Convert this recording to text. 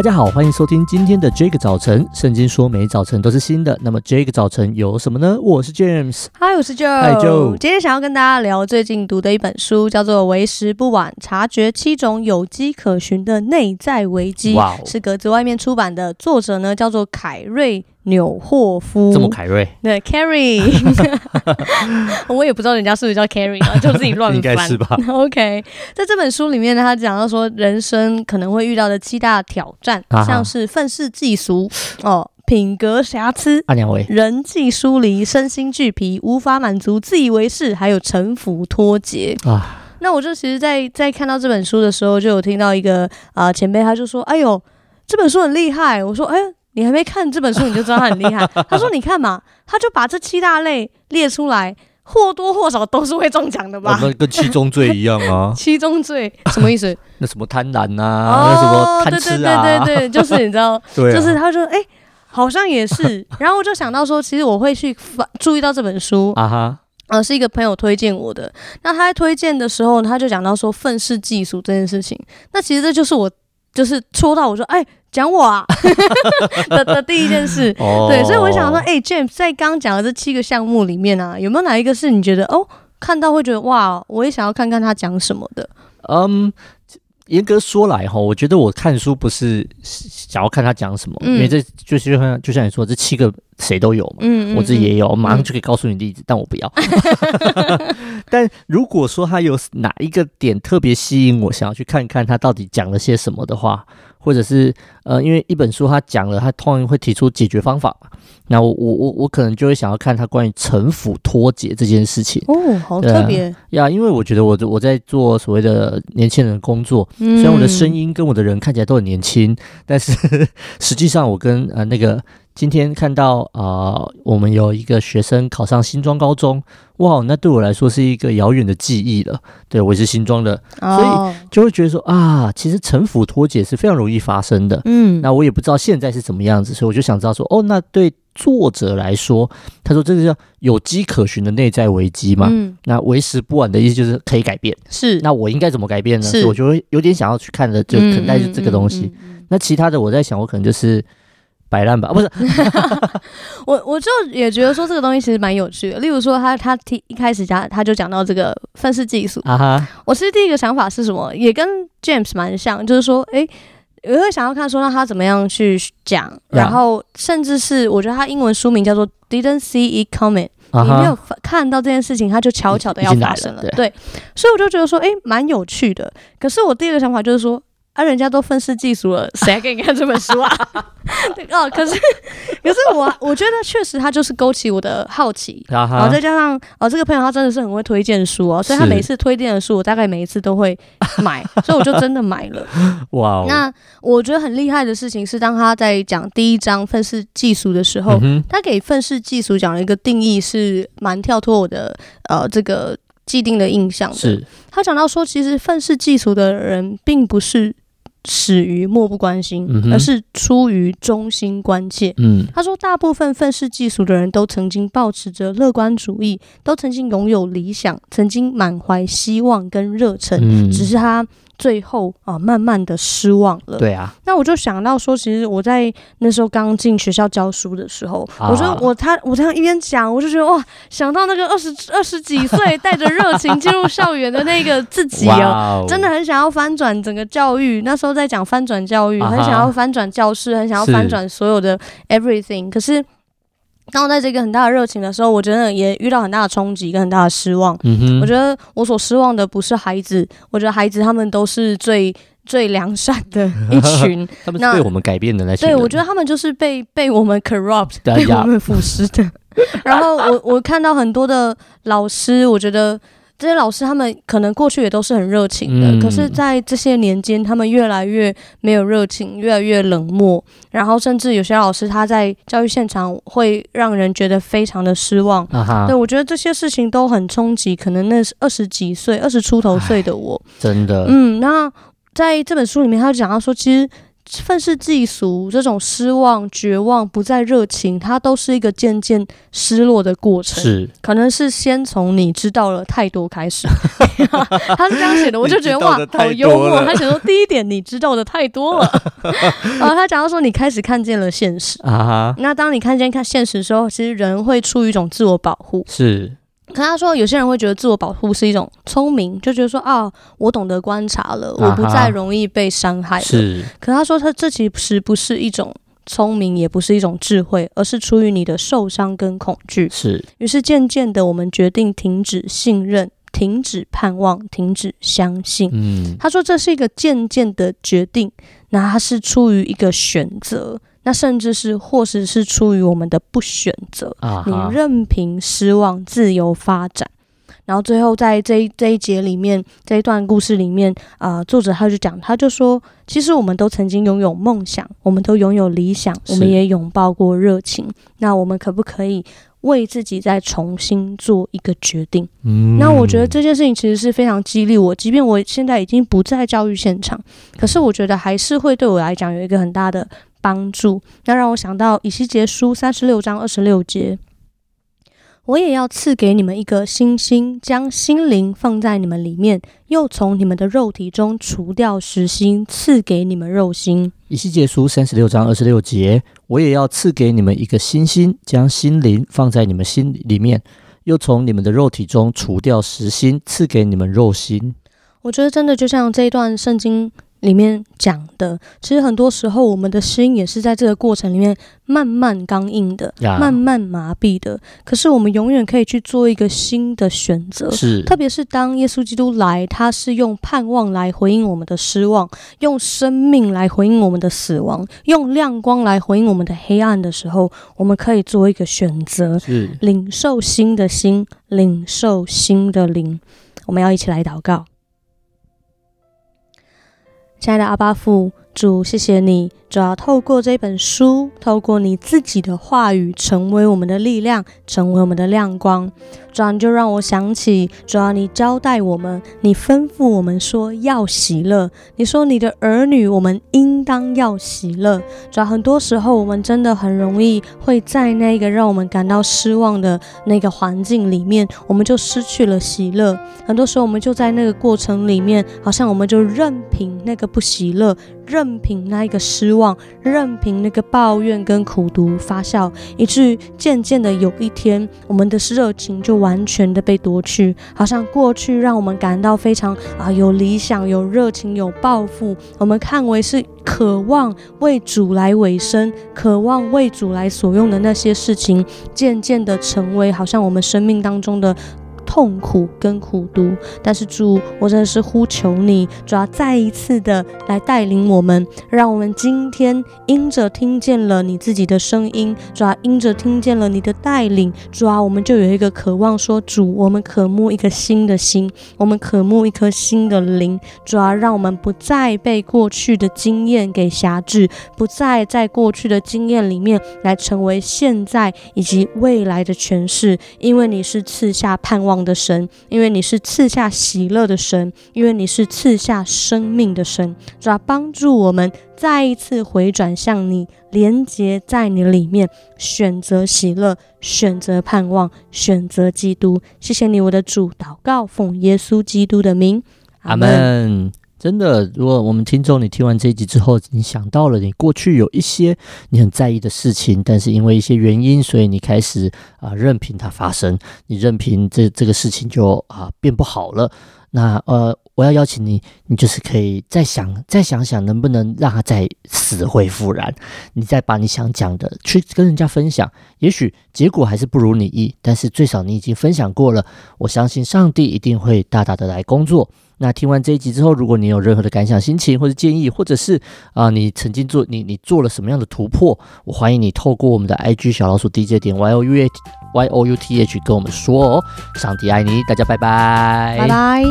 大家好，欢迎收听今天的 Jake 早晨。圣经说每早晨都是新的，那么这个早晨有什么呢？我是 James，嗨，我是 Joe，嗨 Joe。今天想要跟大家聊最近读的一本书，叫做《为时不晚：察觉七种有机可循的内在危机》，是格子外面出版的，作者呢叫做凯瑞纽霍夫。这么凯瑞？对，Carrie。我也不知道人家是不是叫 Carrie 啊，就自己乱翻。应该是吧？OK，在这本书里面呢，他讲到说人生可能会遇到的七大挑战，啊、像是愤世嫉俗哦，品格瑕疵，阿娘人际疏离，身心俱疲，无法满足，自以为是，还有城府脱节啊。那我就其实在，在在看到这本书的时候，就有听到一个啊、呃、前辈，他就说：“哎呦，这本书很厉害。”我说：“哎。”你还没看这本书，你就知道他很厉害。他说：“你看嘛，他就把这七大类列出来，或多或少都是会中奖的吧？”那跟七宗罪一样啊！七宗罪什么意思？那什么贪婪啊？哦、那什么贪吃啊？对对对对对，就是你知道，啊、就是他说：“哎、欸，好像也是。”然后我就想到说，其实我会去翻注意到这本书啊哈，呃，是一个朋友推荐我的。那他在推荐的时候，他就讲到说愤世嫉俗这件事情。那其实这就是我，就是戳到我说：“哎、欸。”讲我啊 的的第一件事，哦、对，所以我想说，哎、欸、，James 在刚刚讲的这七个项目里面啊，有没有哪一个是你觉得哦，看到会觉得哇，我也想要看看他讲什么的？嗯。严格说来哈，我觉得我看书不是想要看他讲什么，嗯、因为这就是就像就像你说，这七个谁都有嘛，嗯，我自己也有，我马上就可以告诉你例子，嗯、但我不要。但如果说他有哪一个点特别吸引我，想要去看看他到底讲了些什么的话，或者是呃，因为一本书他讲了，他通常会提出解决方法嘛。那我我我我可能就会想要看他关于城府脱节这件事情哦，好特别呀，因为我觉得我我在做所谓的年轻人工作，嗯、虽然我的声音跟我的人看起来都很年轻，但是 实际上我跟呃那个。今天看到啊、呃，我们有一个学生考上新庄高中，哇，那对我来说是一个遥远的记忆了。对，我也是新庄的，哦、所以就会觉得说啊，其实城府脱节是非常容易发生的。嗯，那我也不知道现在是怎么样子，所以我就想知道说，哦，那对作者来说，他说这个叫有迹可循的内在危机嘛。嗯，那为时不晚的意思就是可以改变。是，那我应该怎么改变呢？是，所以我就会有点想要去看的，就可能是这个东西。嗯嗯嗯嗯嗯、那其他的，我在想，我可能就是。摆烂吧，不是，我我就也觉得说这个东西其实蛮有趣的。例如说他，他他提一开始讲，他就讲到这个愤世嫉俗啊哈。我其实第一个想法是什么，也跟 James 蛮像，就是说，诶、欸，我会想要看说，让他怎么样去讲，然后甚至是我觉得他英文书名叫做 Didn't See It Coming，你没有看到这件事情，他就悄悄的要发生了。对，对，所以我就觉得说，诶、欸，蛮有趣的。可是我第二个想法就是说。啊，人家都愤世嫉俗了，谁还给你看这本书啊？哦，可是，可是我我觉得确实他就是勾起我的好奇，然后再加上哦，这个朋友他真的是很会推荐书哦，所以他每次推荐的书，我大概每一次都会买，所以我就真的买了。哇 Wow！那我觉得很厉害的事情是，当他在讲第一章愤世嫉俗的时候，嗯、他给愤世嫉俗讲了一个定义，是蛮跳脱我的呃这个既定的印象的。是他讲到说，其实愤世嫉俗的人并不是。始于漠不关心，嗯、而是出于中心关切。嗯，他说，大部分愤世嫉俗的人都曾经抱持着乐观主义，都曾经拥有理想，曾经满怀希望跟热忱，嗯、只是他。最后啊，慢慢的失望了。对啊，那我就想到说，其实我在那时候刚进学校教书的时候，啊、我说我他我这样一边讲，我就觉得哇，想到那个二十 二十几岁带着热情进入校园的那个自己啊，哦、真的很想要翻转整个教育。那时候在讲翻转教育，啊、很想要翻转教室，很想要翻转所有的 everything。可是。当我在这个很大的热情的时候，我真的也遇到很大的冲击跟很大的失望。嗯，我觉得我所失望的不是孩子，我觉得孩子他们都是最最良善的一群。他们是被我们改变的那些。对，我觉得他们就是被被我们 corrupt，被我们腐蚀的。然后我我看到很多的老师，我觉得。这些老师他们可能过去也都是很热情的，嗯、可是，在这些年间，他们越来越没有热情，越来越冷漠，然后甚至有些老师他在教育现场会让人觉得非常的失望。啊、哈对，我觉得这些事情都很冲击，可能那是二十几岁、二十出头岁的我，真的，嗯，那在这本书里面，他就讲到说，其实。愤世嫉俗这种失望、绝望、不再热情，它都是一个渐渐失落的过程。是，可能是先从你知道了太多开始。他是这样写的，我就觉得哇，好幽默。他写说第一点，你知道的太多了。然 后他讲到说，你开始看见了现实啊。那当你看见看现实的时候，其实人会出于一种自我保护。是。可他说，有些人会觉得自我保护是一种聪明，就觉得说啊，我懂得观察了，我不再容易被伤害了。是。可他说，他这其实不是一种聪明，也不是一种智慧，而是出于你的受伤跟恐惧。是。于是渐渐的，我们决定停止信任，停止盼望，停止相信。嗯。他说，这是一个渐渐的决定，那他是出于一个选择。那甚至是，或是是出于我们的不选择，你任凭失望自由发展。然后最后在这一这一节里面，这一段故事里面，啊、呃，作者他就讲，他就说，其实我们都曾经拥有梦想，我们都拥有理想，我们也拥抱过热情。那我们可不可以为自己再重新做一个决定？嗯，那我觉得这件事情其实是非常激励我，即便我现在已经不在教育现场，可是我觉得还是会对我来讲有一个很大的。帮助，那让我想到以西结书三十六章二十六节，我也要赐给你们一个新心，将心灵放在你们里面，又从你们的肉体中除掉石心，赐给你们肉心。以西结书三十六章二十六节，我也要赐给你们一个新心，将心灵放在你们心里面，又从你们的肉体中除掉石心，赐给你们肉心。我觉得真的就像这一段圣经。里面讲的，其实很多时候我们的心也是在这个过程里面慢慢刚硬的，yeah. 慢慢麻痹的。可是我们永远可以去做一个新的选择，是。特别是当耶稣基督来，他是用盼望来回应我们的失望，用生命来回应我们的死亡，用亮光来回应我们的黑暗的时候，我们可以做一个选择，是。领受新的心，领受新的灵。我们要一起来祷告。亲爱的阿爸父，主，谢谢你。主要透过这本书，透过你自己的话语，成为我们的力量，成为我们的亮光。主要你就让我想起，主要你交代我们，你吩咐我们说要喜乐。你说你的儿女，我们应当要喜乐。主要很多时候，我们真的很容易会在那个让我们感到失望的那个环境里面，我们就失去了喜乐。很多时候，我们就在那个过程里面，好像我们就任凭那个不喜乐。任凭那一个失望，望任凭那个抱怨跟苦毒发酵，以至于渐渐的有一天，我们的热情就完全的被夺去，好像过去让我们感到非常啊有理想、有热情、有抱负，我们看为是渴望为主来委身、渴望为主来所用的那些事情，渐渐的成为好像我们生命当中的。痛苦跟苦毒，但是主，我真的是呼求你，主要再一次的来带领我们，让我们今天因着听见了你自己的声音，主要因着听见了你的带领，主要我们就有一个渴望说，主，我们渴慕一个新的心，我们渴慕一颗新的灵，主要让我们不再被过去的经验给辖制，不再在过去的经验里面来成为现在以及未来的诠释，因为你是赐下盼望的神，因为你是赐下喜乐的神，因为你是赐下生命的神，主要帮助我们再一次回转向你，连接在你里面，选择喜乐，选择盼望，选择基督。谢谢你，我的主，祷告奉耶稣基督的名，阿门。真的，如果我们听众你听完这一集之后，你想到了你过去有一些你很在意的事情，但是因为一些原因，所以你开始啊、任凭它发生，你任凭这这个事情就啊、变不好了。那呃，我要邀请你，你就是可以再想再想想，能不能让它再死灰复燃？你再把你想讲的去跟人家分享，也许结果还是不如你意，但是最少你已经分享过了。我相信上帝一定会大大的来工作。那听完这一集之后，如果你有任何的感想、心情或者建议，或者是啊、你曾经做你你做了什么样的突破，我欢迎你透过我们的 IG 小老鼠 DJ 点 Y O U Y O U T H 跟我们说哦。上帝爱你，大家拜拜，拜拜。